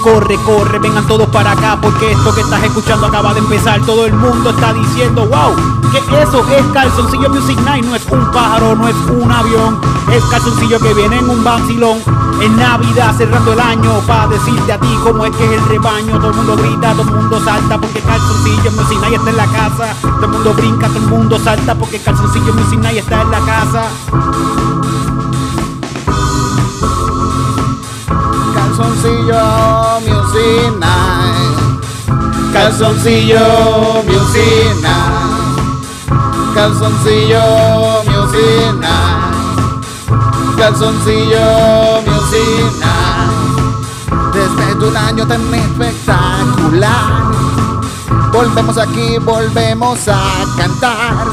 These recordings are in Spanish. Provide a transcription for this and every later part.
corre, corre, vengan todos para acá porque esto que estás escuchando acaba de empezar. Todo el mundo está diciendo, wow, que eso es Calzoncillo Music Night, no es un pájaro, no es un avión, es calzoncillo que viene en un vacilón. En Navidad, cerrando el año, para decirte a ti cómo es que es el rebaño. Todo el mundo grita, todo el mundo salta porque Calzoncillo Music Night está en la casa. Todo el mundo brinca, todo el mundo salta porque Calzoncillo Music Night está en la casa. Calzoncillo Music Night. Calzoncillo Music Night. Calzoncillo Music Night. Calzoncillo Music Night. Después de un año tan espectacular, volvemos aquí, volvemos a cantar.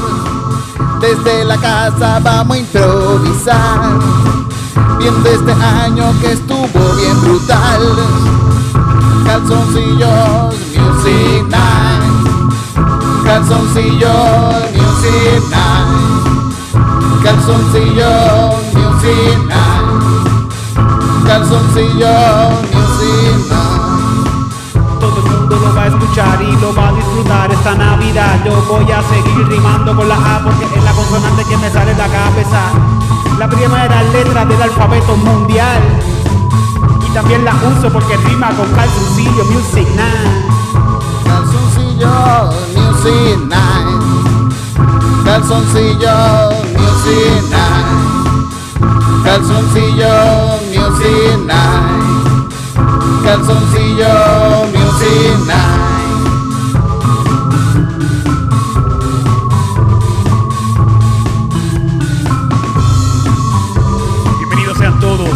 Desde la casa vamos a improvisar. Viendo este año que estuvo bien brutal. Calzoncillos Music Night. Calzoncillos Music Night. Calzoncillos Music Night. Calzoncillos Music Night. Va a escuchar y lo va a disfrutar esta Navidad. Yo voy a seguir rimando con la A porque es la consonante que me sale de la cabeza. La primera letra del alfabeto mundial. Y también la uso porque rima con calzoncillo music night. Calzoncillo Music Night. Calzoncillo Music Night. Calzoncillo Music. Calzoncillo Music Night. Bienvenidos sean todos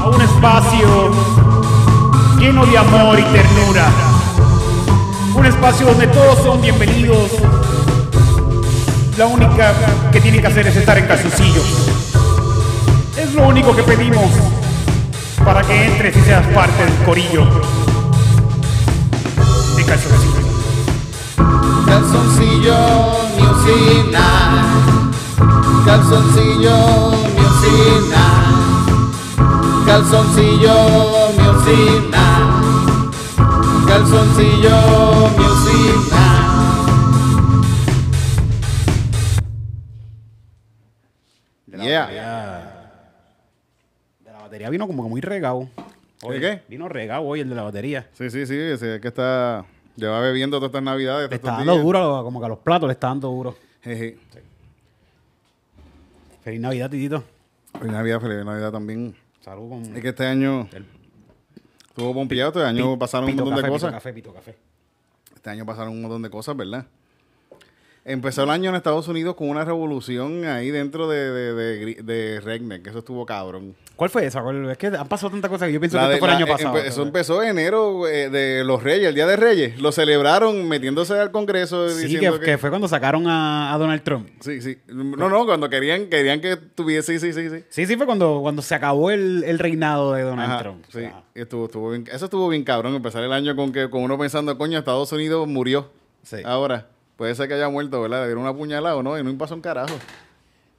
a un espacio lleno de amor y ternura. Un espacio donde todos son bienvenidos. La única que tienen que hacer es estar en calzoncillo. Es lo único que pedimos para que entres y seas parte del corillo de calzoncillo. Calzoncillo Music Night. Calzoncillo Music Night. Calzoncillo Music Night. Calzoncillo Music Night. Batería vino como que muy regado. ¿De qué? Vino regado hoy el de la batería. Sí, sí, sí, ese que está. Lleva bebiendo todas estas navidades. Le está dando días. duro, como que a los platos le está dando duro. Jeje. Feliz Navidad, Titito. Feliz Navidad, feliz Navidad también. Salud con Es que este año El- estuvo pompeado, este año pasaron un montón de cosas. Pito café, pito café. Este año pasaron un montón de cosas, ¿verdad? Empezó el año en Estados Unidos con una revolución ahí dentro de, de, de, gri- de Redneck, que eso estuvo cabrón. ¿Cuál fue esa? ¿Cuál- Es que han pasado tantas cosas que yo pienso La que de- esto fue el año pasado. empe- eso empezó en enero eh, de los Reyes, el Día de Reyes. Lo celebraron metiéndose al Congreso Sí, diciendo que, que, que fue cuando sacaron a, a Donald Trump. Sí, sí. No, no, cuando querían, querían que tuviese, sí, sí, sí, sí. Sí, sí, fue cuando, cuando se acabó el, el reinado de Donald Ajá, Trump. sí. Ajá. Y estuvo, estuvo bien- eso estuvo bien cabrón, empezar el año con que con uno pensando, coño, Estados Unidos murió. Sí. Ahora, puede ser que haya muerto, ¿verdad? Le dieron una puñalada o no, y no pasó un carajo.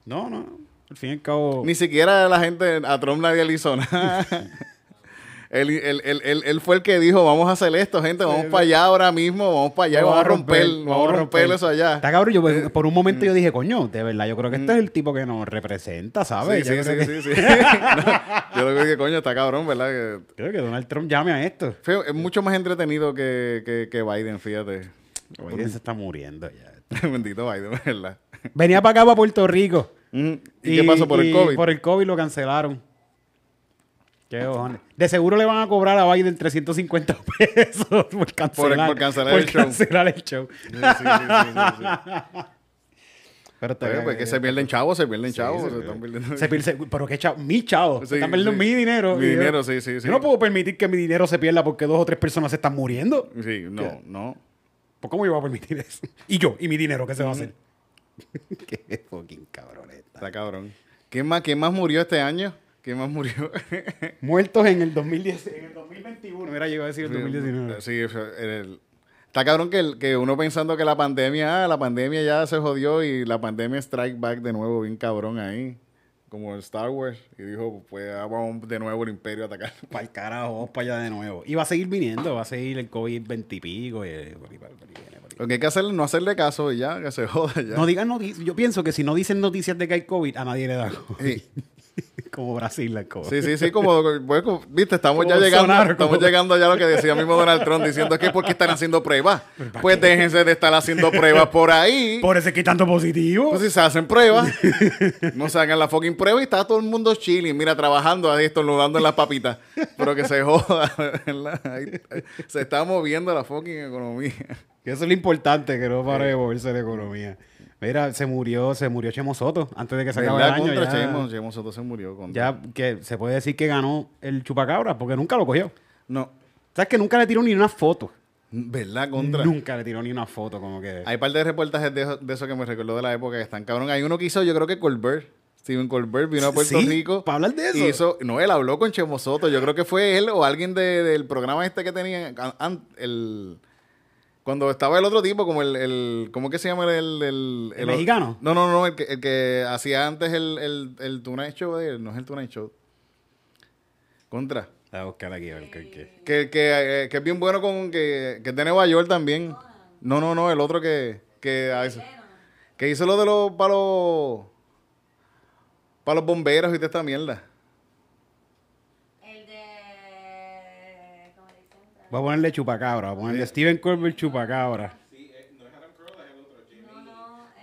No, no. Al fin y al cabo. Ni siquiera la gente, a Trump nadie le hizo nada. él, él- él- él- él fue el que dijo, vamos a hacer esto, gente, vamos para allá ahora mismo, vamos para allá, y vamos a romper, vamos a romper eso allá. Está cabrón, yo pues, por un momento yo dije, coño, de verdad, yo creo que este es el tipo que nos representa, Sí, ¿sabes? sí, Yo sí, creo, que, sí, sí. No, yo lo que dije, coño, está cabrón, ¿verdad? Que creo que Donald Trump llame a esto. fue- es mucho más entretenido que, que, que Biden, fíjate. Biden se está muriendo ya. Bendito Biden, ¿verdad? Venía para acá, para Puerto Rico. ¿Y, qué pasó por el COVID? Por el COVID lo cancelaron. Qué cojones. De seguro le van a cobrar a Biden 350 pesos por cancelar, por cancelar el show. cancelar el show. Sí, sí, sí, sí, sí, sí. Pero te- Pues, pues, que se pierden chavos, se pierden chavos. se pierde. están perdiendo. Se pierde- pero qué chavo, mi chavo. Sí, se están perdiendo mi dinero. Mi yo- dinero, sí, sí, sí. Yo no puedo permitir que mi dinero se pierda porque dos o tres personas se están muriendo. Sí, no, no. ¿Por cómo yo voy a permitir eso? Y yo, y mi dinero, ¿qué se va a hacer? qué fucking cabroneta. Está cabrón. ¿Quién más, ¿Quién más murió este año? ¿Quién más murió? Muertos en el 2010, en el 2021. Mira, llegó a decir el 2019. Sí, eso, el- está cabrón que, el- que uno pensando que la pandemia, ah, la pandemia ya se jodió y la pandemia strike back de nuevo, bien cabrón ahí. como Star Wars, y dijo, pues ah, vamos de nuevo el imperio a atacar. Para el carajo, vamos para allá de nuevo. Y va a seguir viniendo, va a seguir el COVID 20 y pico. Y, por ahí, Lo que hay que hacer es no hacerle caso y ya, que se joda ya. No digan noticias. Yo pienso que si no dicen noticias de que hay COVID, a nadie le da COVID. Sí. como Brasil la COVID. Sí, sí, sí, como, como- viste, estamos ya llegando, estamos como- llegando ya a lo que decía mismo Donald Trump diciendo que porque están haciendo pruebas. Pues déjense de estar haciendo pruebas por ahí. Por eso es que hay tanto positivo. Pues si se hacen pruebas, no se hagan la fucking prueba y está todo el mundo chilling, mira, trabajando ahí, estornudando en las papitas. Pero que se joda, ¿verdad? Ahí- ahí se está moviendo la fucking economía. Que eso es lo importante, que no pare de moverse la economía. Mira, se murió, se murió Chemo Soto antes de que se acabe el año. Ya, Chemo, Chemo Soto se murió. Contra. ya que se puede decir que ganó el chupacabra porque nunca lo cogió. No, ¿Sabes que nunca le tiró ni una foto? ¿verdad? Contra. Nunca le tiró ni una foto, como que. Hay par de reportajes de eso, de eso que me recuerdo de la época que están cabrón. Hay uno que hizo, yo creo que Colbert. Steven Colbert vino a Puerto ¿Sí? Rico. ¿Para hablar de eso? hizo- no, él habló con Chemo Soto. Yo creo que fue él o alguien de- del programa este que tenía. an- an- el, cuando estaba el otro tipo, como el. el ¿Cómo que se llama el. el, ¿El mexicano? No, no, no. El que, el que hacía antes el, el, el Tonight Show de él. No es el Tonight Show. Contra. A buscar aquí a ver qué. qué. Que, que, eh, que es bien bueno con. Que, que es de Nueva York también. No, no, no. El otro que. Que, eso. que hizo lo de los. Para los. Para los bomberos y toda esta mierda. El de. ¿Cómo le dicen? Voy a ponerle chupacabra. Voy a ponerle Steven Colbert chupacabra.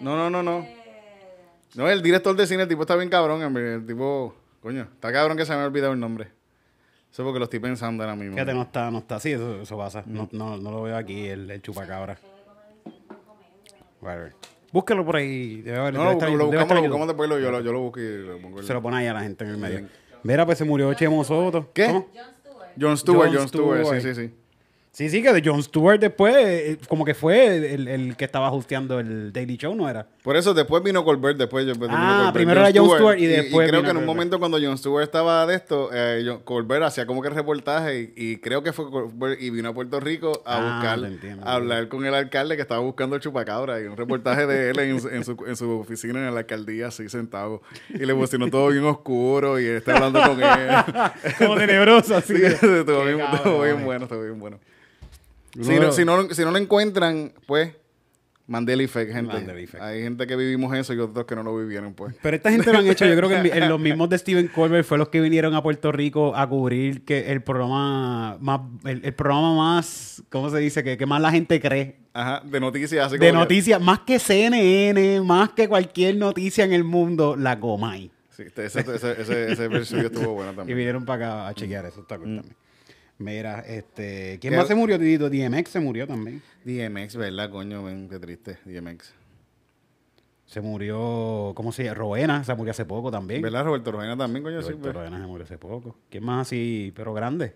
No, no. No, no, no, no. No, el director de cine, el tipo está bien cabrón. hombre, El tipo. Coño, está cabrón que se me ha olvidado el nombre. Eso porque lo estoy pensando ahora mismo. Fíjate, no está, no está. Sí, eso, eso pasa. No, no, no lo veo aquí, el, el chupacabra. Whatever. Búsquelo por ahí. Debe haber- No, debe lo, estar- lo debe buscamos, estar lo buscamos después. lo- yo, lo, yo lo busco y lo pongo. en- Se lo pone ahí a la gente en el medio. Mira, pues se murió Chemo Soto. ¿Qué? ¿Cómo? Jon Stewart. John Stewart, Jon John Stewart, Stewart. sí, sí, sí. Sí, sí, que de Jon Stewart después, eh, como que fue el, el que estaba hosteando el Daily Show, ¿no era? Por eso después vino Colbert, después yo- Ah, Colbert. primero era Jon Stewart y después creo vino que en un Colbert. momento cuando Jon Stewart estaba de esto, eh, Colbert hacía como que reportaje y, y creo que fue Colbert y vino a Puerto Rico a Ah, buscar, entiendo. a hablar con el alcalde que estaba buscando el chupacabra y un reportaje de él en, su- en su, en su oficina en la alcaldía así sentado y le pusieron todo bien oscuro y él está hablando con él. Como tenebroso, así. Sí, estuvo bien, cabrón, estuvo bien eh. bueno, estuvo bien bueno. Si no, si, no, si no lo encuentran, pues, Mandela Effect, gente. Mandela Effect. Hay gente que vivimos eso y otros que no lo vivieron, pues. Pero esta gente lo han hecho. Yo creo que el- los mismos de Steven Colbert fue los que vinieron a Puerto Rico a cubrir que el programa más, el, el programa más, ¿cómo se dice? Que, que más la gente cree. Ajá, de noticias así De noticias, más que CNN, más que cualquier noticia en el mundo, la Gomay. Sí, ese, ese, ese, estuvo bueno Y también. vinieron para acá a chequear eso. Está cool también. Mira, este, ¿quién ¿Qué- más se murió, Titito? DMX se murió también. DMX, ¿verdad, coño? Ven, qué triste, DMX. Se murió, ¿cómo se llama? Roena, se murió hace poco también. ¿Verdad, Roberto Rojena también, coño? Sí, Roberto pues. Roena se murió hace poco. ¿Quién más así, pero grande?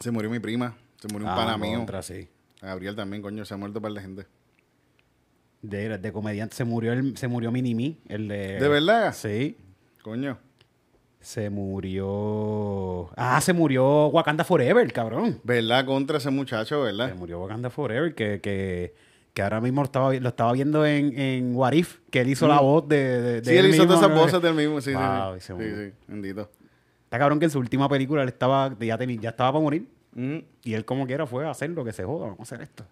Se murió mi prima, se murió un Ah, pana mío. contra, sí. Gabriel también, coño, se ha muerto un par de gente. De, de comediante se murió el, se murió Minimi, el de. ¿De verdad? Sí. Coño. Se murió. Ah, se murió Wakanda Forever, cabrón. ¿Verdad? Contra ese muchacho, Se ¿verdad? murió Wakanda Forever, que, que, que ahora mismo estaba, lo estaba viendo en, en What If, que él hizo la voz de. de, de Mm. Sí, él hizo mismo, todas esas ¿no? voces del mismo, sí, Wow, y sí, se sí. Sí, sí, bendito. Está cabrón que en su última película él estaba, ya, teni- ya estaba para morir. Mm. Y él como quiera fue a hacer lo que se joda, vamos a hacer esto.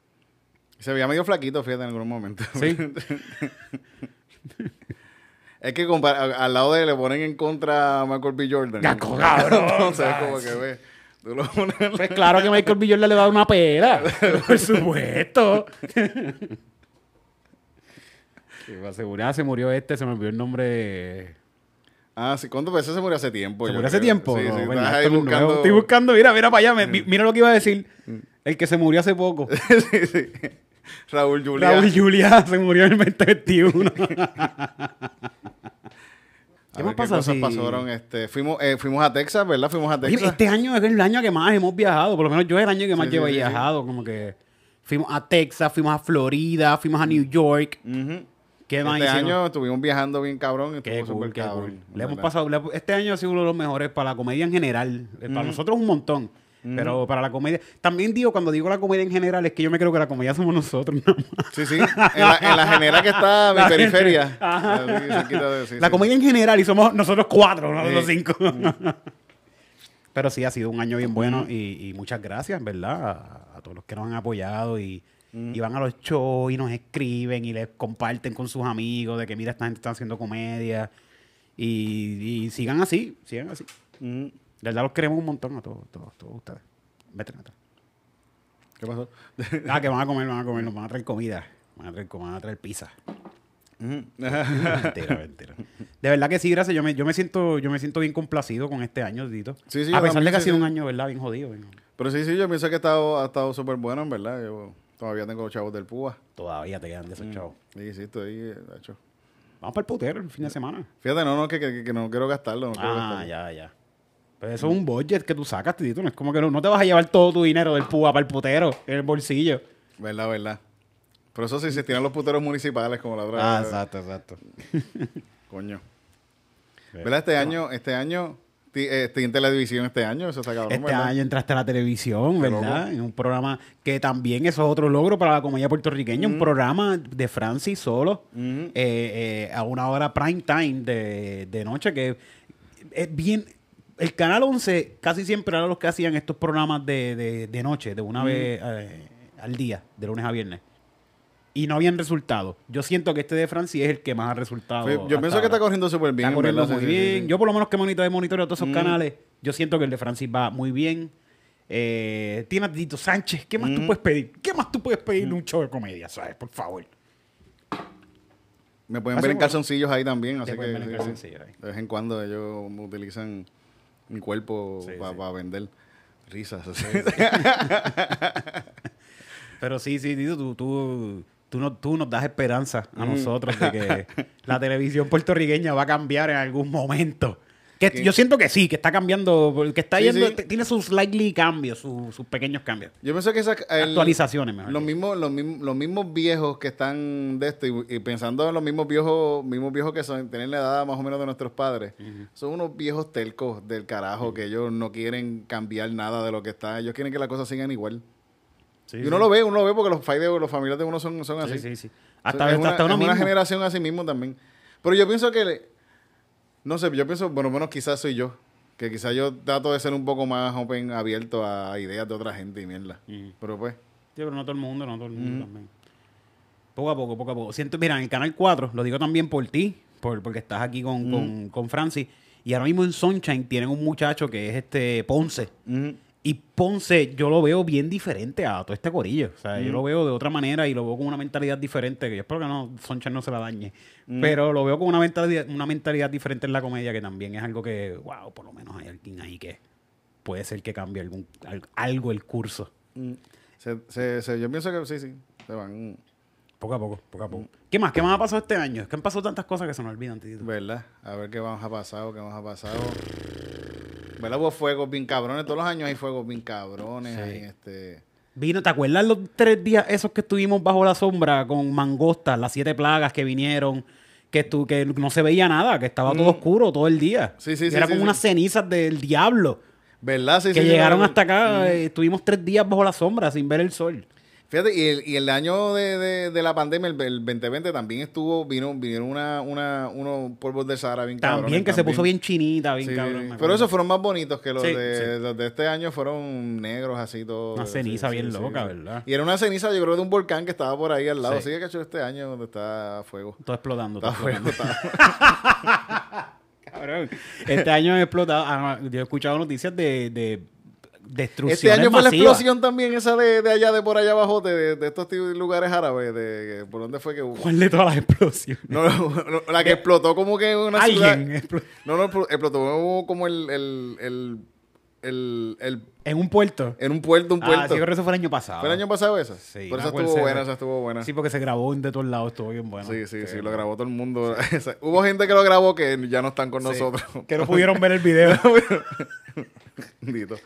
Se veía medio flaquito, fíjate, en algún momento. Sí. Es que al lado de él le ponen en contra a Michael B. Jordan. Ya, cabrón. Entonces es como que ve. Tú lo pones. Pues claro que Michael B. Jordan le va a dar una pera. Por supuesto. Para seguridad se murió este, se me olvidó el nombre. Ah, sí. ¿Cuántas veces se murió hace tiempo? ¿Se murió hace creo? tiempo? Sí, No, sí. pues, Estás esto ahí es nuevo. buscando. Mm. Estoy buscando, mira, mira para allá. me- mi- mira lo que iba a decir. El que se murió hace poco. sí, sí. Raúl Julián. Raúl Julia se murió en el 2021. A ¿Qué más pasa cosas pasaron? Este, fuimos, eh, fuimos a Texas, ¿verdad? Fuimos a Oye, Texas. este año es el año que más hemos viajado. Por lo menos yo es el año que más Sí, llevo sí, sí, sí. viajado. Como que fuimos a Texas, fuimos a Florida, fuimos a New York. Ujú. ¿Qué más Este año estuvimos viajando bien cabrón. Qué cool, qué cabrón. cool. Le hemos pasado, le- este año ha sido uno de los mejores para la comedia en general. Eh, Para nosotros un montón. Pero para la comedia, también digo, cuando digo la comedia en general, es que yo me creo que la comedia somos nosotros nada más. Sí, sí. En la, en la genera que está mi La periferia. De- sí, la sí. comedia en general y somos nosotros cuatro, no los cinco. Pero sí, ha sido un año bien bueno y, y muchas gracias, ¿verdad? A, a todos los que nos han apoyado y, y van a los shows y nos escriben y les comparten con sus amigos de que mira, esta gente está haciendo comedia. Y, y sigan así, sigan así. Mm. De verdad los queremos un montón a todos, todos, todos ustedes. Vete, neta. ¿Qué pasó? Ah, que van a comer, van a comer, nos van a traer comida. Van a traer, van a traer pizza. Mm. mentira, mentira. De verdad que sí, gracias. Yo me, yo me siento, yo me siento bien complacido con este año, Dito. Sí, sí, a pesar de que ha sido un año, ¿verdad? Bien jodido. bien- Pero sí, sí, yo pienso que ha estado, ha estado súper bueno, en verdad. Yo todavía tengo los chavos del PUA. Todavía te quedan de Mm. esos chavos. Sí, sí, estoy de hecho. Vamos para el putero el fin de semana. Fíjate, no, no, que, que, que no quiero gastarlo. No quiero Ah, gastarlo. ya, ya. Eso es un budget que tú sacas, Tito. No es como que no, no te vas a llevar todo tu dinero del púa para el putero en el bolsillo. Verdad, verdad. Pero eso sí, se tiran los puteros municipales como la otra. Ah, exacto, exacto. Coño. ¿Verdad? Este año, este año, ti- eh, estoy en televisión este año, eso está cabrón, Este ¿verdad? año entraste a la televisión, Qué ¿verdad? En un programa que también eso es otro logro para la comedia puertorriqueña. Un programa de Francis solo, eh, eh, a una hora prime time de, de noche, que es bien... El Canal 11 casi siempre era los que hacían estos programas de, de- de noche, de una vez eh, al día, de lunes a viernes. Y no habían resultados. Yo siento que este de Francis es el que más ha resultado. Yo pienso que está corriendo súper bien. Está corriendo muy Sí, bien. sí. Yo por lo menos que monitoreo, monitoreo todos esos Mm. canales, yo siento que el de Francis va muy bien. Eh, tiene a Tito Sánchez. ¿Qué más tú Mm. puedes pedir? ¿Qué más tú puedes pedir un show de comedia, sabes? Por favor. Me pueden Así ver en calzoncillos ahí también, así que ver en calzoncillos ahí. de vez en cuando ellos utilizan mi cuerpo Sí, para sí. vender risas. Pero sí, sí, Tito, tú, tú, tú, no- tú nos das esperanza a Mm. nosotros de que la televisión puertorriqueña va a cambiar en algún momento. Que yo siento que sí, que está cambiando, que está Sí, yendo, sí. tiene sus slightly cambios, sus, sus pequeños cambios. Yo pienso que esa, el- Actualizaciones, mejor Los mismos, los, mismos, los mismos viejos que están de esto y, y pensando en los mismos viejos, mismos viejos que son, tienen la edad más o menos de nuestros padres, son unos viejos telcos del carajo que ellos no quieren cambiar nada de lo que está. Ellos quieren que las cosas sigan igual. Sí, y uno lo ve, uno lo ve porque los, familiares de uno son, son así. Sí, sí, sí. O Hasta, es una, hasta uno es una mismo. generación así mismo también. Pero yo pienso que, no sé, yo pienso, bueno, menos quizás soy yo, que quizás yo trato de ser un poco más open, abierto a ideas de otra gente y mierda. Mm. Pero pues, Sí, pero no todo el mundo, no todo el mundo también. Poco a poco, poco a poco. Siento, mira, en el canal 4, lo digo también por ti, por, porque estás aquí con, con, con Francis. Y ahora mismo en Sunshine tienen un muchacho que es este Ponce. Y Ponce yo lo veo bien diferente a todo este corillo. O sea, yo lo veo de otra manera y lo veo con una mentalidad diferente. Que yo espero que no, Sunshine no se la dañe. Pero lo veo con una mentalidad, una mentalidad diferente en la comedia que también es algo que, wow, por lo menos hay alguien ahí que puede ser que cambie algún, al- algo el curso. mm, se- se- se- yo pienso que sí, sí, se van, Poco a poco, poco a poco. ¿Qué más? ¿Qué más ha pasado este año? Es que han pasado tantas cosas que se me olvidan, Titito. ¿verdad? A ver qué vamos a pasar, qué vamos a pasar. ¿Verdad? Hubo fuegos bien cabrones, todos los años hay fuegos bien cabrones, Sí. hay este... Vino, ¿te acuerdas los tres días esos que estuvimos bajo la sombra con mangostas, las siete plagas que vinieron, que, estu- que no se veía nada, que estaba todo Mm. oscuro todo el día? Sí, sí, Que sí, Era como unas cenizas del diablo ¿Verdad? Sí, que llegaron hasta acá. eh, estuvimos tres días bajo la sombra sin ver el sol. Fíjate, y el, y el año de, de, de la pandemia, el, el 2020, también estuvo, vino, vinieron una, una, unos polvos de Sahara bien También cabrones que se puso bien chinita, bien Sí, cabrón. Pero esos fueron más bonitos que los, Sí, de, sí. los de este año, fueron negros así todos. Una ceniza bien loca. ¿verdad? Y era una ceniza, yo creo, de un volcán que estaba por ahí al lado. Sí. Que hecho este año donde está a fuego. Todo explotando. todo Está fuego. explotando. está- Cabrón. Este año he explotado. ah, Yo he escuchado noticias de, Este año fue la explosión también esa de, de allá, de por allá abajo, de, de estos lugares árabes. De, ¿Por dónde fue que hubo? ¿Cuál de todas las explosiones? No, no, no, la que explotó como que en una Alguien ciudad. explo- No, no, explo- explotó como el, el, el, el, el- en un puerto. en un puerto, un Ah, puerto. sí, yo creo que eso fue el año pasado. ¿Fue el año pasado esa? Sí, Por acuerdo, estuvo sí, buena, sí. esa estuvo buena. Sí, porque se grabó de todos lados, estuvo bien bueno. Sí, sí, sí, lo grabó todo el mundo. Hubo gente que lo grabó que ya no están con Sí. nosotros. Que no pudieron ver el video. Bendito.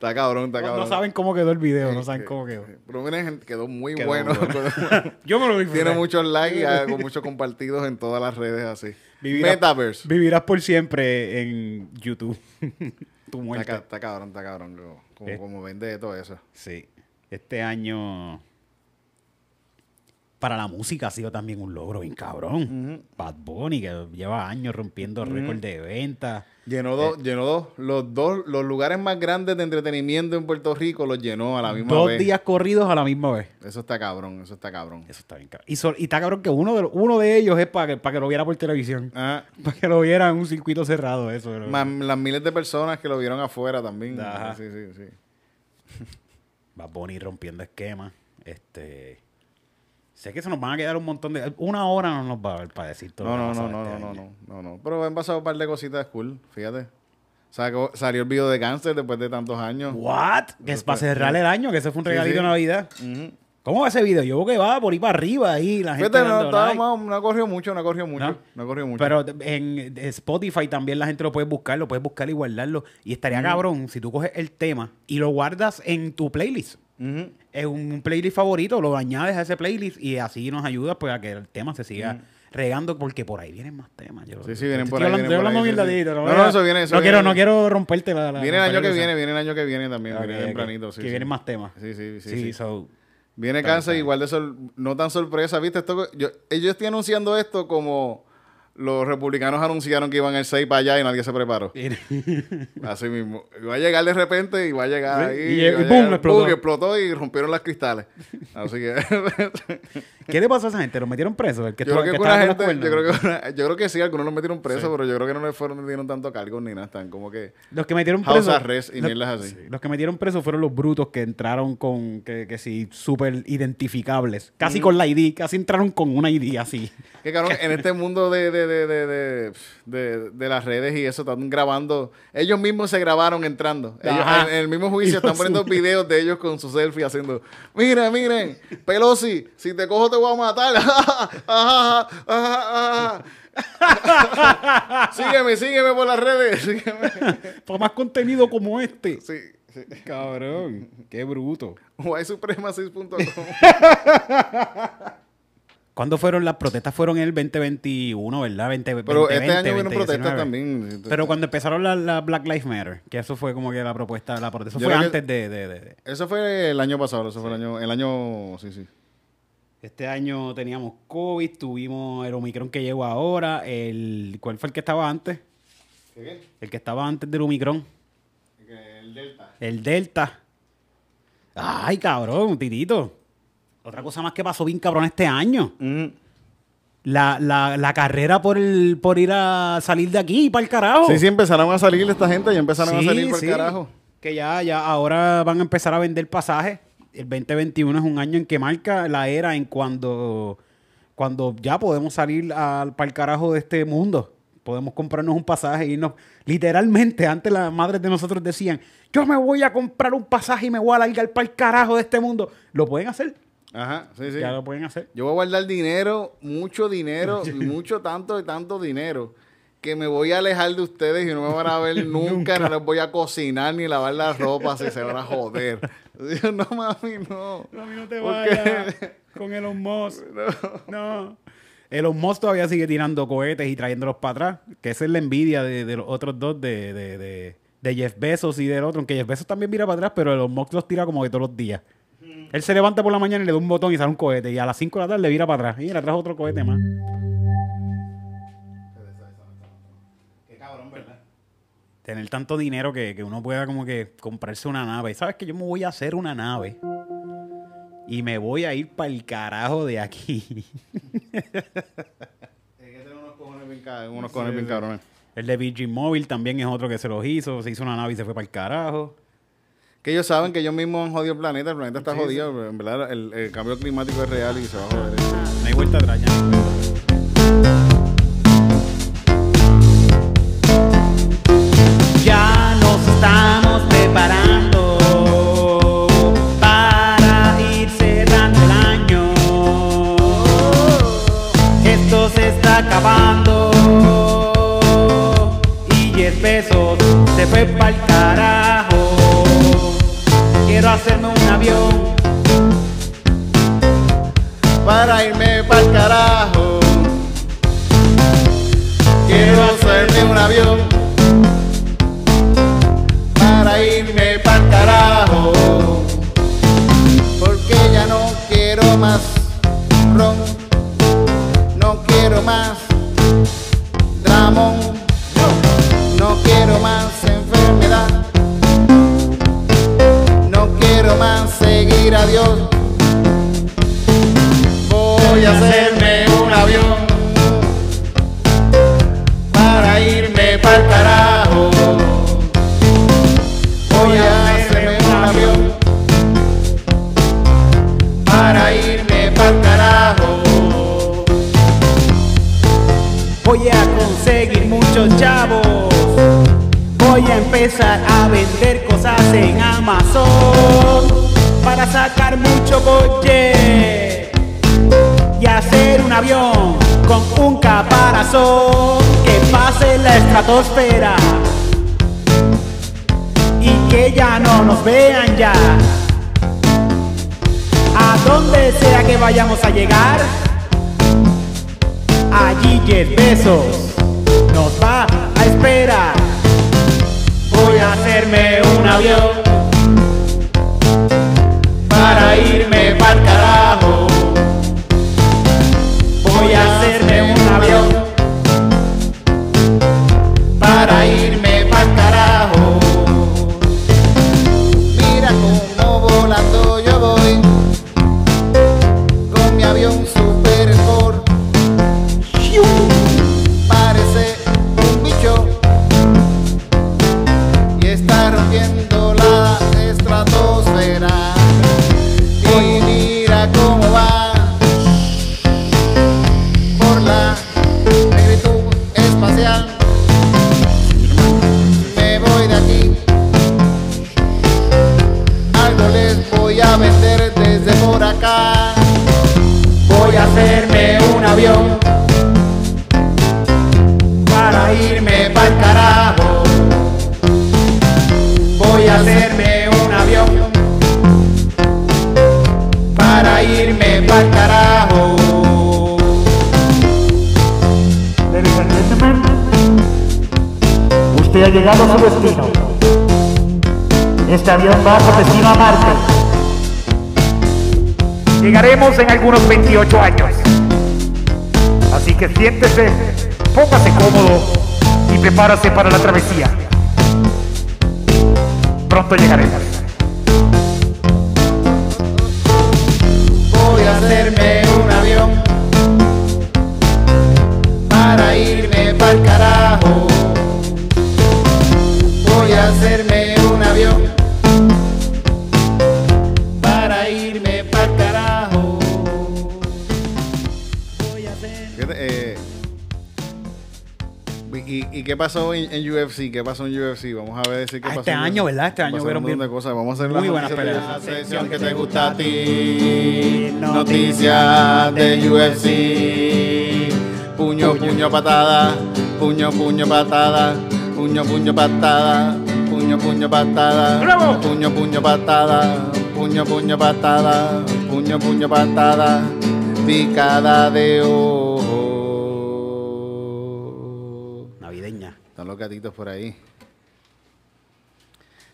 Está cabrón, está cabrón. no saben cómo quedó el video, no saben que- cómo quedó. Pero miren, quedó muy Quedó bueno. Yo me lo disfruté. Tiene muchos likes y ah, con muchos compartidos en todas las redes así. Vivirás- Metaverse. Vivirás por siempre en YouTube. tu muerte. está cabrón, está cabrón. Como, Eh. como vende todo eso. Sí. Este año para la música ha sido también un logro bien cabrón. Bad Bunny, que lleva años rompiendo récord de ventas. Llenó, dos, llenó dos, los dos, los lugares más grandes de entretenimiento en Puerto Rico los llenó a la misma Dos vez. días corridos a la misma vez. Eso está cabrón, eso está cabrón. Eso está bien cabrón. Y, so- y está cabrón que uno de, uno de ellos es para que, para que lo viera por televisión. Ah, Para que lo viera en un circuito cerrado, eso. más las miles de personas que lo vieron afuera también. Ajá. Sí, sí, sí. Bad Bunny rompiendo esquemas. Este. Sé que se nos van a quedar un montón de. Una hora no nos va a dar para decir todo. No, que no, no, no, este no, no, no, no. Pero han pasado un par de cositas cool, fíjate. Sacó- salió el video de cáncer después de tantos años. ¿What? Que es para cerrar el año, que ese fue un regalito sí. de Navidad. ¿Cómo va ese video? Yo veo que va por ahí para arriba ahí, la gente Fíjate, no, estaba like. no corrió mucho, no corrió mucho. ¿No? No, corrió mucho. Pero en Spotify también la gente lo puede buscar, lo puedes buscar y guardarlo. Y estaría cabrón si tú coges el tema y lo guardas en tu playlist. Ujú. Es un, un playlist favorito, lo añades a ese playlist y así nos ayuda pues a que el tema se siga regando porque por ahí vienen más temas. Yo, Sí, sí, vienen estoy por ahí, hablando, vienen por ahí, sí, mierda sí. No, no, eso viene, eso no quiero, viene. no quiero romperte la, la- Viene el año que viene, viene el año que viene también, Ok, viene tempranito. Sí, que sí. vienen más temas. Sí, sí, sí. Sí, sí. so, Viene cáncer igual de sor- no tan sorpresa, ¿viste? Esto, yo, yo estoy anunciando esto como los republicanos anunciaron que iban el 6 para allá y nadie se preparó. Así mismo. Y va a llegar de repente y va a llegar ahí. y- a y boom, llegar, explotó. boom, explotó y rompieron las cristales. Así que ¿Qué le pasó a esa gente? ¿Lo metieron preso? El que yo, creo que una gente, yo, creo que una- yo creo que sí, algunos los metieron presos, Sí. pero yo creo que no le fueron, dieron tanto cargo ni nada. Están como que Los que metieron house preso. arrest y los- mierdas así. sí, los que metieron preso fueron los brutos que entraron con, que, que sí, súper identificables. Casi con la ID, casi entraron con una ID así. Que cabrón, en este mundo de, de, de, de, de, de- las redes y eso, están grabando. Ellos mismos se grabaron entrando. Ellos Ajá. en, en el mismo juicio están poniendo videos de ellos con su selfie haciendo. Miren, miren, Pelosi, si te cojo te voy a matar. Ajá, ajá, ajá. sígueme, sígueme por las redes. Sígueme. Para más contenido como este. Sí, sí. Cabrón, qué bruto. Whitesupremacy.com. ¿Cuándo fueron las protestas? Fueron el 2021, ¿verdad? 20, Pero 2020, este año 2019. protestas también. Pero cuando empezaron las la Black Lives Matter, que eso fue como que la propuesta, la protesta, eso Yo fue antes de, de- de- de- Eso fue el año pasado, eso fue el año, el año, sí, sí. Este año teníamos COVID, tuvimos el Omicron que llegó ahora, el ¿cuál fue el que estaba antes? ¿Qué? El que estaba antes del Omicron, El Delta. el Delta. Ay, cabrón, titito. Otra cosa más que pasó bien cabrón este año. La, la, la carrera por el por ir a salir de aquí para el carajo. Sí, sí, empezaron a salir esta gente y empezaron a Sí, salir por sí. el carajo. Que ya, ya ahora van a empezar a vender pasajes. El 2021 es un año en que marca la era en cuando, cuando ya podemos salir al, para el carajo de este mundo. Podemos comprarnos un pasaje y irnos. Literalmente, antes las madres de nosotros decían, yo me voy a comprar un pasaje y me voy a largar para el carajo de este mundo. Lo pueden hacer. Ajá, sí, sí. Ya lo pueden hacer. Yo voy a guardar dinero, mucho dinero, mucho tanto y tanto dinero, que me voy a alejar de ustedes y no me van a ver nunca, no les voy a cocinar ni lavar la ropa, si se van a joder. No, mami, no. A mí no te ¿Por vayas con Elon Musk. No. Elon Musk todavía sigue tirando cohetes y trayéndolos para atrás. Que esa es la envidia de, de los otros dos, de, de, de, de Jeff Bezos y del otro. Aunque Jeff Bezos también mira para atrás, pero Elon Musk los tira como que todos los días. Él se levanta por la mañana y le da un botón y sale un cohete. Y a las 5 de la tarde le vira para atrás. Y le trae otro cohete más. Qué cabrón, ¿verdad? Tener tanto dinero que, que uno pueda como que comprarse una nave. ¿Sabes que yo me voy a hacer una nave? Y me voy a ir para el carajo de aquí. Hay que tener unos cojones bien, ca- unos cojones bien cabrones. El de Virgin Mobile también es otro que se los hizo. Se hizo una nave y se fue para el carajo. Que ellos saben que ellos mismos han jodido el planeta, el planeta está Sí, jodido, pero en verdad el, el cambio climático es real y se va a joder. No hay vuelta atrás ya. Ya nos estamos preparando para ir cerrando el año. Esto se está acabando y 10 pesos se fue para el carajo. para irme pa'l carajo. Quiero hacerme un avión para irme pa'l carajo. Porque ya no quiero más ron, no quiero más dramón, no quiero más enfermedad, no quiero más seguir a Dios. Hacerme un avión para irme para el carajo. Voy a hacerme un avión para irme para el carajo. Voy a conseguir muchos chavos. Voy a empezar a vender cosas en Amazon para sacar mucho coche que pase la estratosfera y que ya no nos vean ya. A donde sea que vayamos a llegar, allí Jeff Bezos nos va a esperar. Voy a hacerme un avión para irme para carajo. Voy a hacerme En algunos 28 años. Así que siéntese, póngase cómodo y prepárase para la travesía. Pronto llegaremos. Pasó en, en UFC? ¿Qué pasó en UFC? Vamos a ver si qué Ah, pasó. este en año, UFC. ¿verdad? Este año bien- de cosas. Vamos a hacer muy buenas peleas. La sección que te gusta a ti. Noticias de UFC. Puño, puño, patada. Puño, puño, patada. Puño, puño, patada. Puño, puño, patada. ¡Bravo! Puño, puño, patada. Puño, puño, patada. Puño, puño, patada. Picada de ojo. Gatitos por ahí.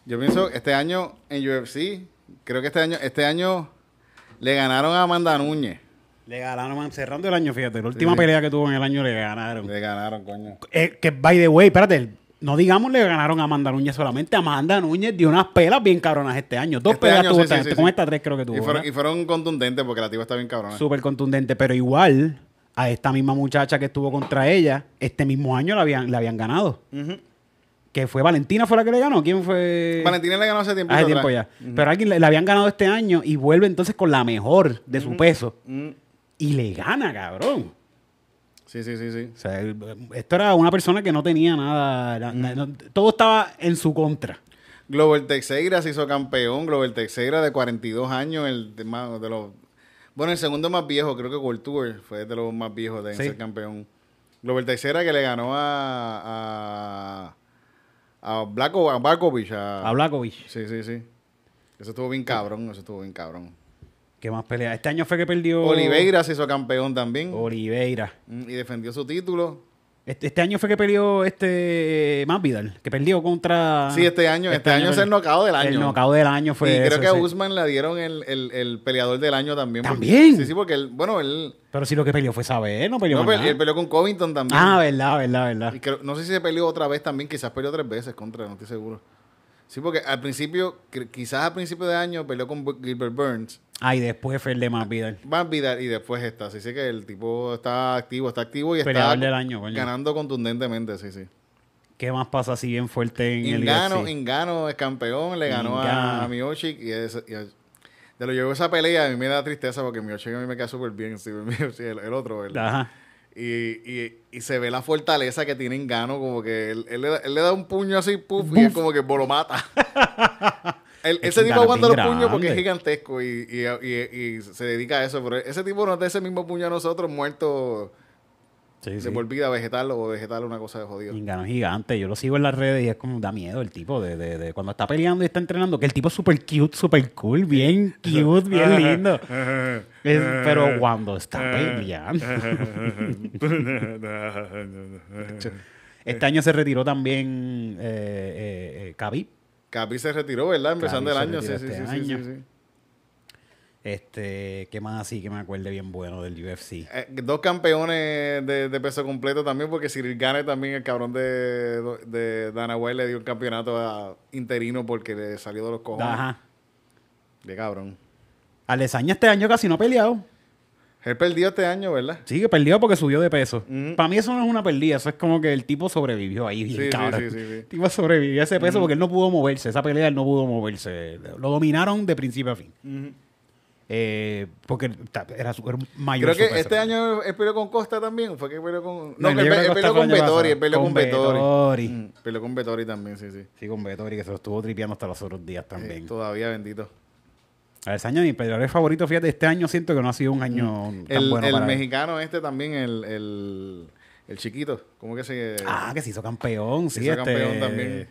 Yo pienso este año en UFC, creo que este año, este año le ganaron a Amanda Núñez. Le ganaron cerrando el año, fíjate. La última Sí. pelea que tuvo en el año le ganaron. Le ganaron, coño. Eh, que, by the way, espérate. No digamos le ganaron a Amanda Núñez solamente. Amanda Núñez dio unas pelas bien cabronas este año. Dos Este pelas año, tuvo sí, sí, con sí. esta tres creo que tuvo. Y fueron, y fueron contundentes porque la tipa está bien cabrona. Súper contundente. Pero igual, a esta misma muchacha que estuvo contra ella, este mismo año la habían, la habían ganado. Que fue Valentina, fue la que le ganó. ¿Quién fue? Valentina le ganó hace tiempo. Hace tiempo ya. Pero alguien le, le habían ganado este año y vuelve entonces con la mejor de su peso. Y le gana, cabrón. Sí, sí, sí, sí. O sea, esto era una persona que no tenía nada. era- no- todo estaba en su contra. Global Teixeira se hizo campeón. Global Teixeira de 42 años, el de, de los... Bueno, el segundo más viejo, creo que World Tour fue de los más viejos de Sí. ser campeón. Global Teixeira que le ganó a... A, a, Blacko- a Barkovich. A, A Blakovic. Sí, sí, sí. Eso estuvo bien cabrón, eso estuvo bien cabrón. ¿Qué más pelea? Este año fue que perdió. Oliveira se hizo campeón también. Oliveira. Mm, Y defendió su título. Este, este año fue que peleó este Masvidal, que perdió contra... Sí, este año, este, año es el knockout del año. El knockout del año fue y creo eso, que a sí. Usman le dieron el, el, el peleador del año también. porque- ¿También? sí, sí, porque él, bueno, él, Pero si lo que peleó fue saber, no peleó no, más pe- nada. él peleó con Covington también. Ah, verdad, verdad, verdad. Y creo- no sé si se peleó otra vez también, quizás peleó tres veces contra, no estoy seguro. Sí, porque al principio, quizás al principio de año peleó con Gilbert Burns, Ah, y después fue el de Masvidal. Van Vidal y después esta. Así que el tipo está activo, está activo y Peleador está del año, coño. ganando contundentemente, sí, sí. ¿Qué más pasa así bien fuerte en el Ingano, UFC? Ingano es campeón, le ganó a, a y, es- y de lo llevó esa pelea a mí me da tristeza porque Miocic a mí me queda súper bien, sí, el, el otro, el- Ajá. Y, y, y se ve la fortaleza que tiene Ingano, como que él, él le, da, él le da un puño así, puff, y es como que lo mata. Ese tipo aguanta los puños porque es gigantesco y, y, y- y se dedica a eso, pero ese tipo nos da ese mismo puño a nosotros muertos Sí, de sí. por vida, vegetal o vegetal, una cosa de jodido. Ingano es gigante. Yo lo sigo en las redes y es como da miedo el tipo de, de, de cuando está peleando y está entrenando, que el tipo es súper cute, súper cool, bien cute, bien lindo. Es- pero cuando está peleando. Este año se retiró también eh, eh, eh, Khabib. Capi se retiró, ¿verdad? Empezando el año, se sí, sí, sí, este sí, año. sí, sí. Este, ¿qué más así que me acuerde bien bueno del UFC? Eh, dos campeones de, de peso completo también, porque Cyril Gane también, el cabrón de, de Dana White, le dio un campeonato a interino porque le salió de los cojones. Ajá. De cabrón. Alesaña este año casi no ha peleado. Él perdió este año, ¿verdad? Sí, que perdió porque subió de peso. Ujú. Para mí eso no es una pérdida, eso es como que el tipo sobrevivió ahí bien Sí, cabrón. sí, sí, sí. El tipo sobrevivió a ese peso porque él no pudo moverse. Esa pelea él no pudo moverse. Lo dominaron de principio a fin. Eh, porque era, su- era mayor Creo que este año él peleó con Costa también. Fue que peleó con. No, No, que él, peleó con año Vettori. Él peleó Con Vettori. Mm, Peleó con Vettori también, sí, sí. Sí, con Vettori, que se lo estuvo tripeando hasta los otros días también. Eh, todavía bendito. Alesaña, mi peleador favorito, fíjate, este año siento que no ha sido un año tan El, bueno el para él. mexicano este también, el, el, el chiquito. ¿Cómo que se.? Ah, que se hizo campeón, sí, hizo este... campeón también.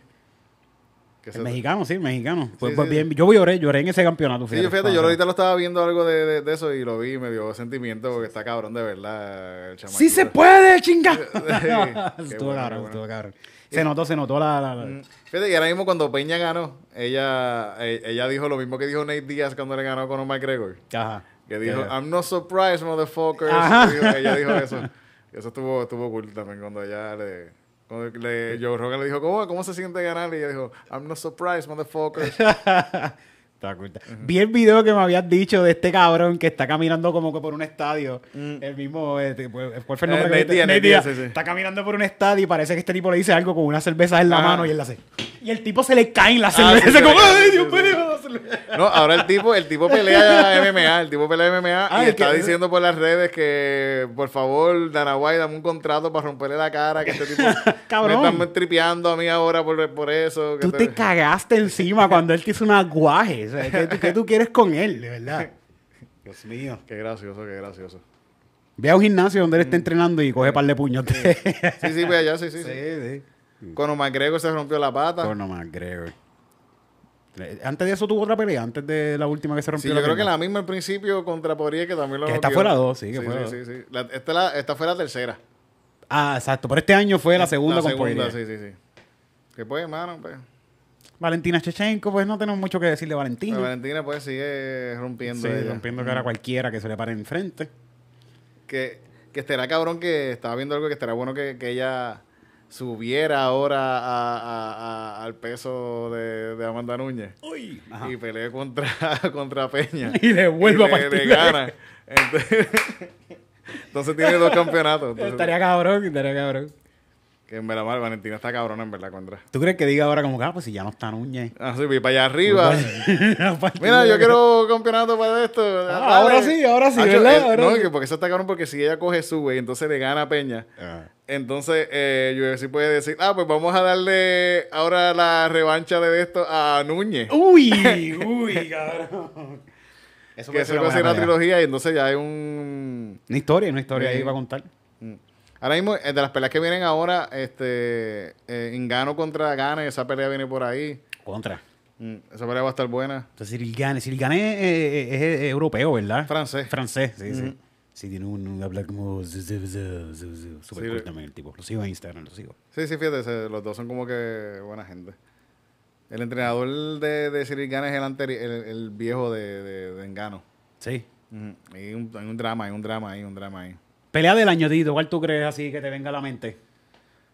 El mexicano, sí, el mexicano. Pues, Sí, pues sí, bien, yo lloré, lloré en ese campeonato. Sí, yo fíjate, yo ahorita lo estaba viendo algo de, de- de eso y lo vi y me dio sentimiento porque está cabrón de verdad el chamaquito. ¡Sí se puede, chinga! Estuvo bueno, cabrón, estuvo cabrón. Se notó, se notó la... la- la- Mm, Fíjate, y ahora mismo cuando Peña ganó, ella, eh, ella dijo lo mismo que dijo Nate Díaz cuando le ganó con Omar Gregor. Ajá. Que dijo, I'm not surprised, motherfuckers. Ajá. Dijo- ella dijo eso. Eso estuvo, estuvo cool también cuando ella le... Cuando le, Joe Rogan le dijo, ¿cómo, ¿cómo se siente ganar? Y ella dijo, I'm not surprised, cool. Vi el video que me habías dicho de este cabrón que está caminando como que por un estadio. El mismo, este, pues, ¿cuál fue el Mm. Eh, nombre? que sí, sí. Está caminando por un estadio y parece que este tipo le dice algo con unas cervezas en la mano y él la hace. Y el tipo se le caen las Ah, cervezas como, ¡ay, Dios mío! la cerveza". No, ahora el tipo, el tipo pelea MMA, el tipo pelea MMA Ah, y está que- diciendo por las redes que por favor, Dana White, dame un contrato para romperle la cara, que este tipo Cabrón. me están tripeando a mí ahora por, por eso. que Tú te cagaste encima cuando él te hizo un aguaje. O sea, ¿qué, tú- qué tú quieres con él, de verdad? Dios mío. Qué gracioso, qué gracioso. Ve a un gimnasio donde él está entrenando y coge par de puños. Sí, sí, pues allá, sí, sí. sí. sí. Cuando McGregor se rompió la pata. Conor McGregor. Eh, Antes de eso tuvo otra pelea, antes de la última que se Sí, rompió yo creo pierna. que la misma al principio contra Poirier, que también lo Que está noqueó. fuera dos, sí, que sí, fuera sí, dos. sí, sí. La- esta, la- esta fue la tercera. Ah, exacto. Pero este año fue la segunda la con segunda, Poirier. sí, sí, sí. Que pues, hermano, pues. Valentina Chechenko, pues no tenemos mucho que decir de Valentina. pues, Valentina pues sigue rompiendo. Sí, ella. rompiendo cara a cualquiera que se le pare enfrente. que, que estará cabrón que estaba viendo algo que estará bueno que, que ella subiera ahora a- a- a- al peso de, de Amanda Núñez Uy. Y pelee contra, contra Peña Y le vuelve a le- le gana entonces, entonces tiene dos campeonatos entonces, Estaría cabrón, estaría cabrón. que en verdad Valentina está cabrona en verdad contra ¿Tú crees que diga ahora como que, ah, pues si ya no está Núñez? ah sí voy para allá arriba Mira, yo quiero campeonato para esto. Ah, ahora sí, ahora sí, Hacho, ¿verdad? Ahora no, sí. porque eso está cabrón porque si ella coge sube y entonces le gana a Peña. Ah. Entonces, eh, UFC puede decir, ah, pues vamos a darle ahora la revancha de esto a Núñez. Uy, uy, cabrón. Eso que eso va a ser una trilogía y entonces ya hay un... Una historia, una historia Sí. ahí va a contar. Ahora mismo, eh, de las peleas que vienen ahora, este, eh, Ingano contra Gane, esa pelea viene por ahí. Contra. Mm, esa pelea va a estar buena. Entonces, Cyril Gane. Cyril Gane es, es- es europeo, ¿verdad? Francés. Francés, sí, sí. Sí, tiene un, un habla como super Sí, cool también el tipo. Lo sigo en Instagram, lo sigo. Sí, sí, fíjate, los dos son como que buena gente. El entrenador de, de Cyril es el, anteri- el, el viejo de, de, de Engano. Sí. Ujú. Hay, un, hay un drama, hay un drama ahí, un drama ahí. Pelea del año, Tito. ¿Cuál tú crees así que te venga a la mente?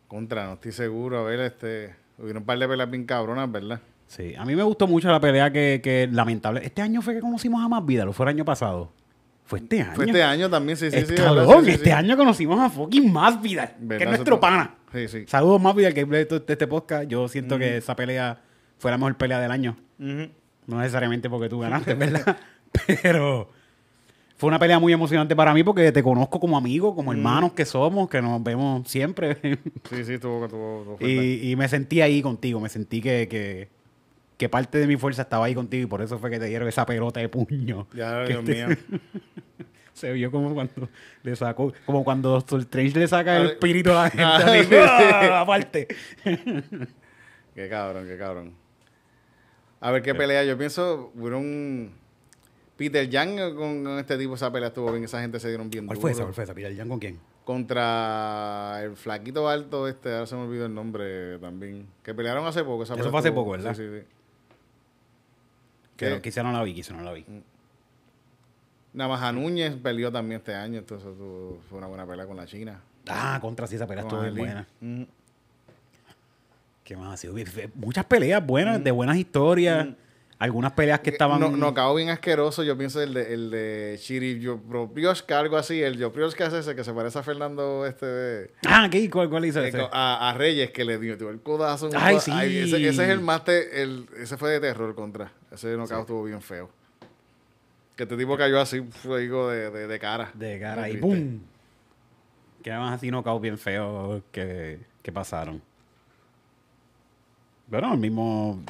Contra, no estoy seguro. A ver, este. Hubieron un par de peleas bien cabronas, ¿verdad? Sí, a mí me gustó mucho la pelea que, que lamentable. Este año fue que conocimos a Más Vida, lo fue el año pasado. Fue este año. Fue este año también, sí, sí, Es sí. cabrón, ¿verdad? Sí, sí, este sí. año conocimos a fucking Más Vida, que es nuestro pana. Sí, sí. Saludos Más Vida, que de este este podcast. Yo siento que esa pelea fue la mejor pelea del año. No necesariamente porque tú ganaste, ¿verdad? Pero fue una pelea muy emocionante para mí porque te conozco como amigo, como hermanos que somos, que nos vemos siempre. Sí, sí, estuvo, estuvo fuerte. y, y me sentí ahí contigo, me sentí que, que, que parte de mi fuerza estaba ahí contigo y por eso fue que te dieron esa pelota de puño. Ya, Dios te- mío. Se vio como cuando le sacó, como cuando Doctor Strange le saca el Ah, espíritu a la gente. ah. ¡ah! aparte. Qué cabrón, qué cabrón. A ver qué pelea. Yo pienso, hubo un. Peter Yang con, con este tipo, esa pelea estuvo bien. Esa gente se dieron bien ¿Cuál duro. fue esa? ¿Cuál fue esa? ¿Pilar Jan con quién? Contra el flaquito alto este, ahora se me olvidó el nombre también. Que pelearon hace poco. Esa Eso fue hace estuvo- poco, ¿verdad? Sí, sí, sí. Que quizá no la vi, quizá no la vi. Navaja Núñez peleó también este año, entonces fue una buena pelea con la China. Ah, contra sí, esa pelea estuvo bien buena. Mm. ¿Qué más ha sido? Muchas peleas buenas, de buenas historias. Algunas peleas que estaban... No, knockout bien asqueroso, yo pienso el de, el de Chiri Joprioska, algo así. El Joprioska es ese que se parece a Fernando este de- Ah, ¿qué? ¿Cuál, cuál hizo eh, ese? a, a Reyes que le dio, el codazo. un Ay, coda- sí. ese, ese es el más te- el, ese fue de terror contra. Ese knockout estuvo bien feo. Que este tipo cayó así, fue digo, de, de, de cara. De cara y. ¡pum! Quedaban así knockouts bien feos que, que pasaron. Bueno, el mismo...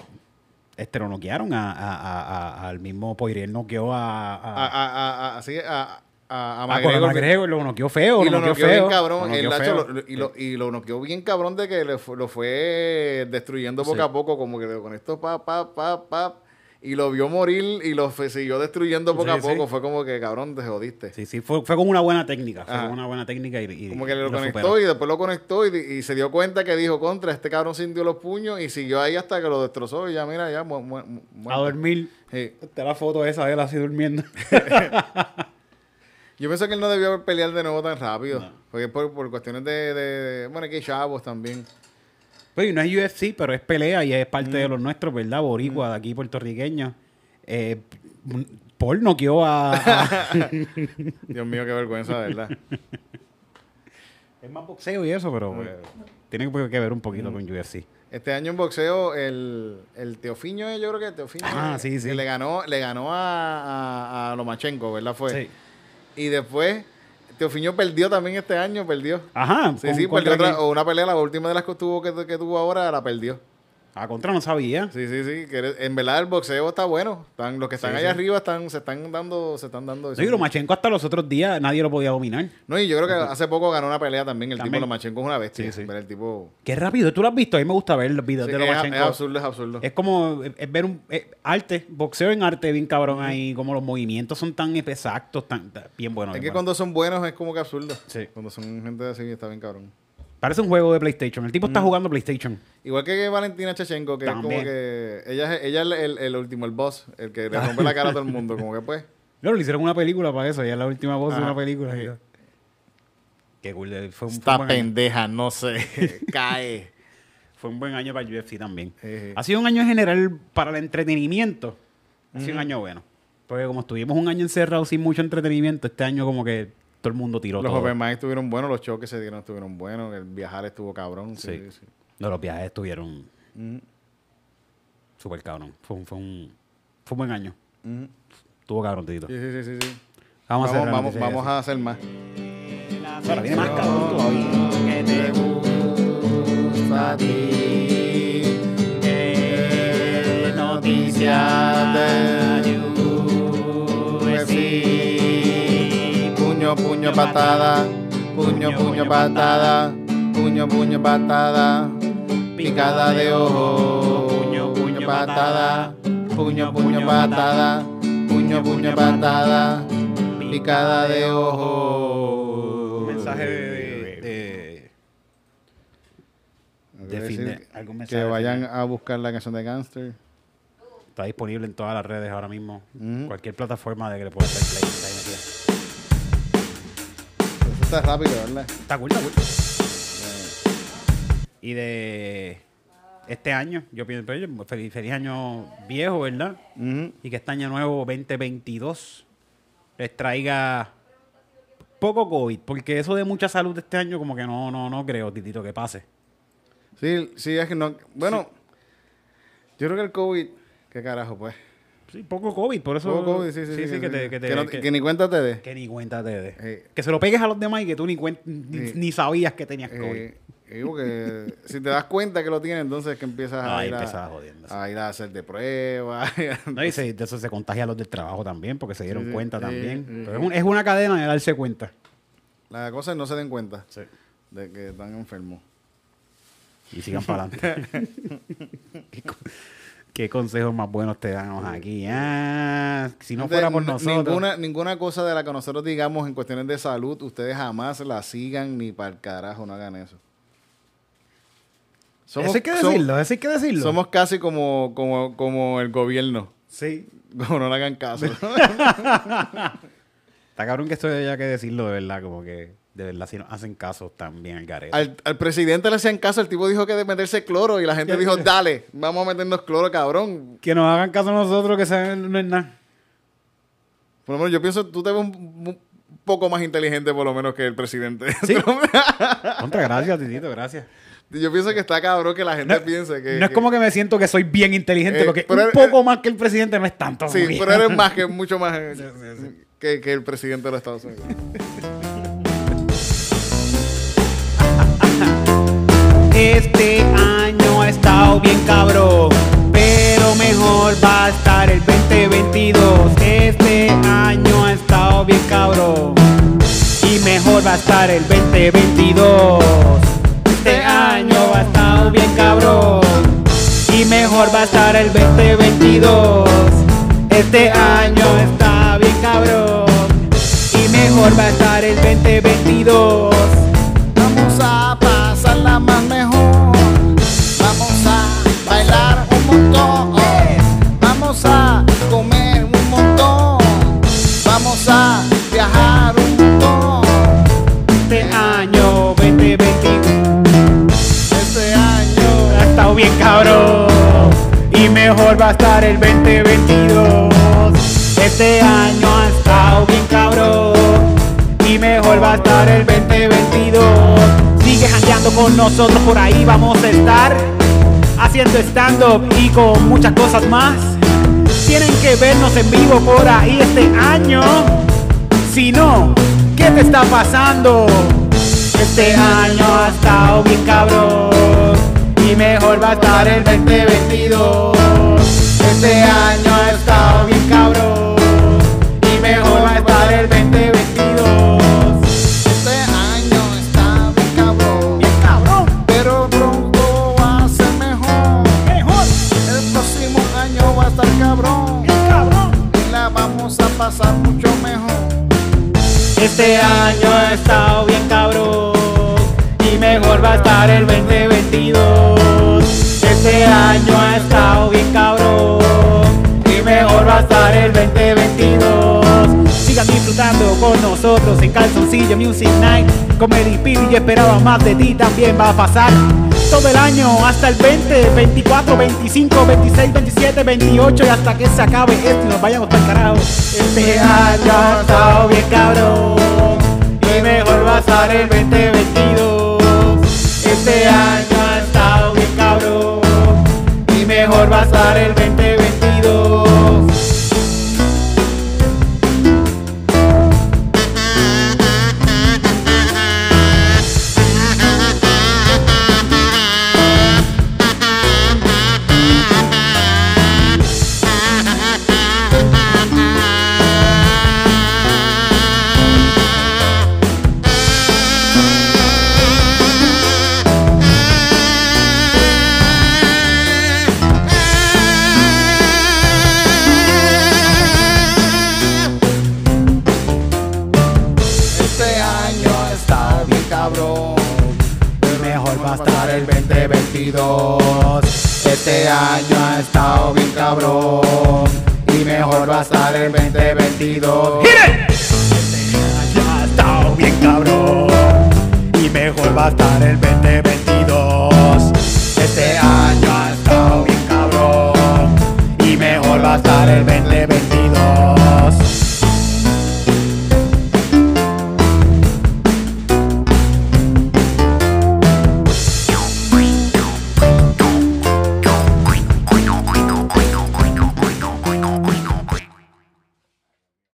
Este lo noquearon a, a- a- a- al mismo Poirier noqueó a... A, a, a, a, a- así, a, a, a a McGregor. Conor McGregor, lo noqueó feo, y lo noqueó bien cabrón. y, lo, y lo noqueó bien cabrón de que lo fue destruyendo poco Sí. a poco, como que con esto pa, pa, pa, pa. Y lo vio morir y lo siguió destruyendo poco Sí, a poco. sí. Fue como que cabrón, te jodiste. Sí, sí, fue, fue con una buena técnica. Fue con una buena técnica y, y- Como que lo y conectó superó. y después lo conectó y, y se dio cuenta que dijo contra, este cabrón sintió los puños y siguió ahí hasta que lo destrozó y ya mira, ya mu- mu- mu- A dormir. Sí. Está la foto esa de él así durmiendo. Yo pienso que él no debió pelear de nuevo tan rápido. Porque por, por cuestiones de, de- Bueno, que hay chavos también. Pues no es UFC, pero es pelea y es parte Mm. de los nuestros, ¿verdad? Boricua, de aquí puertorriqueños. Eh, Paul noqueó a... a- Dios mío, qué vergüenza, verdad. es más boxeo y eso, pero pues, tiene que ver un poquito Mm. con UFC. Este año en boxeo, el, el Teofiño, yo creo que Teofiño. Ah, sí, sí. que le ganó, le ganó a, a, a Lomachenko, ¿verdad? Fue. Sí. Y después, Teofiño perdió también este año, perdió. Ajá. Sí, sí, perdió otra- una pelea, la última de las que tuvo, que, que tuvo ahora, la perdió. A contra no sabía. Sí, sí, sí. que eres- en verdad el boxeo está bueno. Están, los que están Sí, allá sí. arriba están, se están dando, se están dando. Sí, Lomachenko hasta los otros días nadie lo podía dominar. No, y yo creo que hace poco ganó una pelea también. El También. tipo Lomachenko es una bestia. Sí, el tipo. Qué rápido. ¿Tú lo has visto? A mí me gusta ver los videos de es, Lomachenko. es absurdo, es absurdo. Es como es, es ver un es arte, boxeo en arte bien cabrón ahí, como los movimientos son tan exactos, tan, tan- bien buenos. Es bien que cuando son buenos es como que absurdo. Sí. Cuando son gente así está bien cabrón. Parece un juego de PlayStation. El tipo está jugando PlayStation. Igual que Valentina Chechenko, que es como que ella, es- ella es el, el- último, el boss, el que le rompe la cara a todo el mundo. Como que pues. Claro, le hicieron una película para eso, ya es la última voz de una película. Sí. Qué cool. eh, Fue un, fue un Esta año. pendeja no se cae. Fue un buen año para el UFC también. Ha sido un año en general para el entretenimiento. Ha sido un año bueno. Porque como estuvimos un año encerrados sin mucho entretenimiento, este año como que todo el mundo tiró Los todo. open mic estuvieron buenos, los choques se dieron estuvieron buenos, el viajar estuvo cabrón. Sí, Sí. sí. No, los viajes estuvieron Mm, súper cabrón. Fue un, fue, un, fue un buen año. mm. Estuvo cabrón, Tito. Sí, sí, sí, sí, sí. Vamos, a Vamos, vamos, vamos a hacer más. Ahora viene más cabrón todavía. te gusta a ti? Noticias de Puño, puño, patada. Puño, puño, patada. Puño, puño, patada. Picada de ojo. Puño, puño, patada. Puño, puño, patada. Puño, puño, patada. picada de ojo. Mensaje de. de- Quiere de fin de- algún que mensaje vayan a buscar la canción de Gangster. Está disponible en todas las redes ahora mismo. Ujú. Cualquier plataforma de que le puedas dar play. Está rápido, ¿verdad? Está cool, está cool. Y de este año, yo pienso, pues, feliz, feliz año viejo, ¿verdad? Y que este año nuevo 2022 les traiga poco COVID, porque eso de mucha salud este año como que no, no, no creo, Titito, que pase. Sí, sí, es que no. Bueno, yo creo que el COVID. ¿Qué carajo, pues? Sí, poco COVID, por eso... Poco COVID, sí, sí, sí. que, te- que te- no- que- que ni cuenta te dé. que ni cuenta te dé. Eh. Que se lo pegues a los demás y que tú ni, cuen- ni, Sí. ni sabías que tenías COVID. Eh, digo que si te das cuenta que lo tienes, entonces que empiezas a, ir, a, a ir a hacer de pruebas. No, y se- de eso se contagia a los del trabajo también, porque se dieron Sí, sí, cuenta sí, también. sí, Pero sí. es, un- es una cadena de darse cuenta. La cosa es no se den cuenta de que están enfermos. Y sigan para adelante. ¿Qué, co- qué consejos más buenos te damos aquí? Ah, si no fuera por nosotros. Ninguna, ninguna cosa de la que nosotros digamos en cuestiones de salud, ustedes jamás la sigan ni para el carajo, no hagan eso. Somos, eso hay que decirlo, eso hay que decirlo. somos casi como, como, como el gobierno. Sí. Como no le hagan caso. Está cabrón que esto haya que decirlo de verdad, como que de verdad si nos hacen caso también al garete. al, al presidente le hacían caso, el tipo dijo que de meterse cloro y la gente dijo, dale, vamos a meternos cloro, cabrón. Que nos hagan caso a nosotros, que saben, no es nada. Por lo menos yo pienso, tú te ves un, un poco más inteligente por lo menos que el presidente. Sí. Contra, gracias, Titito, gracias. yo pienso que está cabrón que la gente No, piense que... no es que- como que me siento que soy bien inteligente, Eh, porque un eres- poco más que el presidente no es tanto. Sí, pero eres más que, mucho más Que, que el presidente de los Estados Unidos. Este año ha estado bien cabrón, pero mejor va a estar el 2022. Este año ha estado bien cabrón y mejor va a estar el 2022. Este año ha estado bien cabrón y mejor va a estar el 2022. Este año está bien cabrón y mejor va a estar el 2022. Va a estar el 2022. Este año ha estado bien cabrón y mejor va a estar el 2022. Sigue jangueando con nosotros, por ahí vamos a estar haciendo stand-up y con muchas cosas más. Tienen que vernos en vivo por ahí este año. Si no, ¿qué te está pasando? Este año ha estado bien cabrón y mejor va a estar el 2022. Este año ha estado bien cabrón y mejor va a estar el 2022. Este año está bien cabrón. Bien cabrón, Pero pronto va a ser mejor. mejor, El próximo año va a estar cabrón. bien cabrón. Y la vamos a pasar mucho mejor. Este año ha estado bien cabrón y mejor va a estar el 2022. Este año ha estado bien cabrón estar el 2022. Sigan disfrutando con nosotros en Calzoncillo Music Night. Comedy Piri y esperaba más de ti también va a pasar. Todo el año hasta el 20, 24, 25, 26, 27, 28 y hasta que se acabe esto y nos vayamos para el carajo. Este año ha estado bien cabrón y mejor va a estar el 2022. Este año ha estado bien cabrón y mejor va a estar el 2022.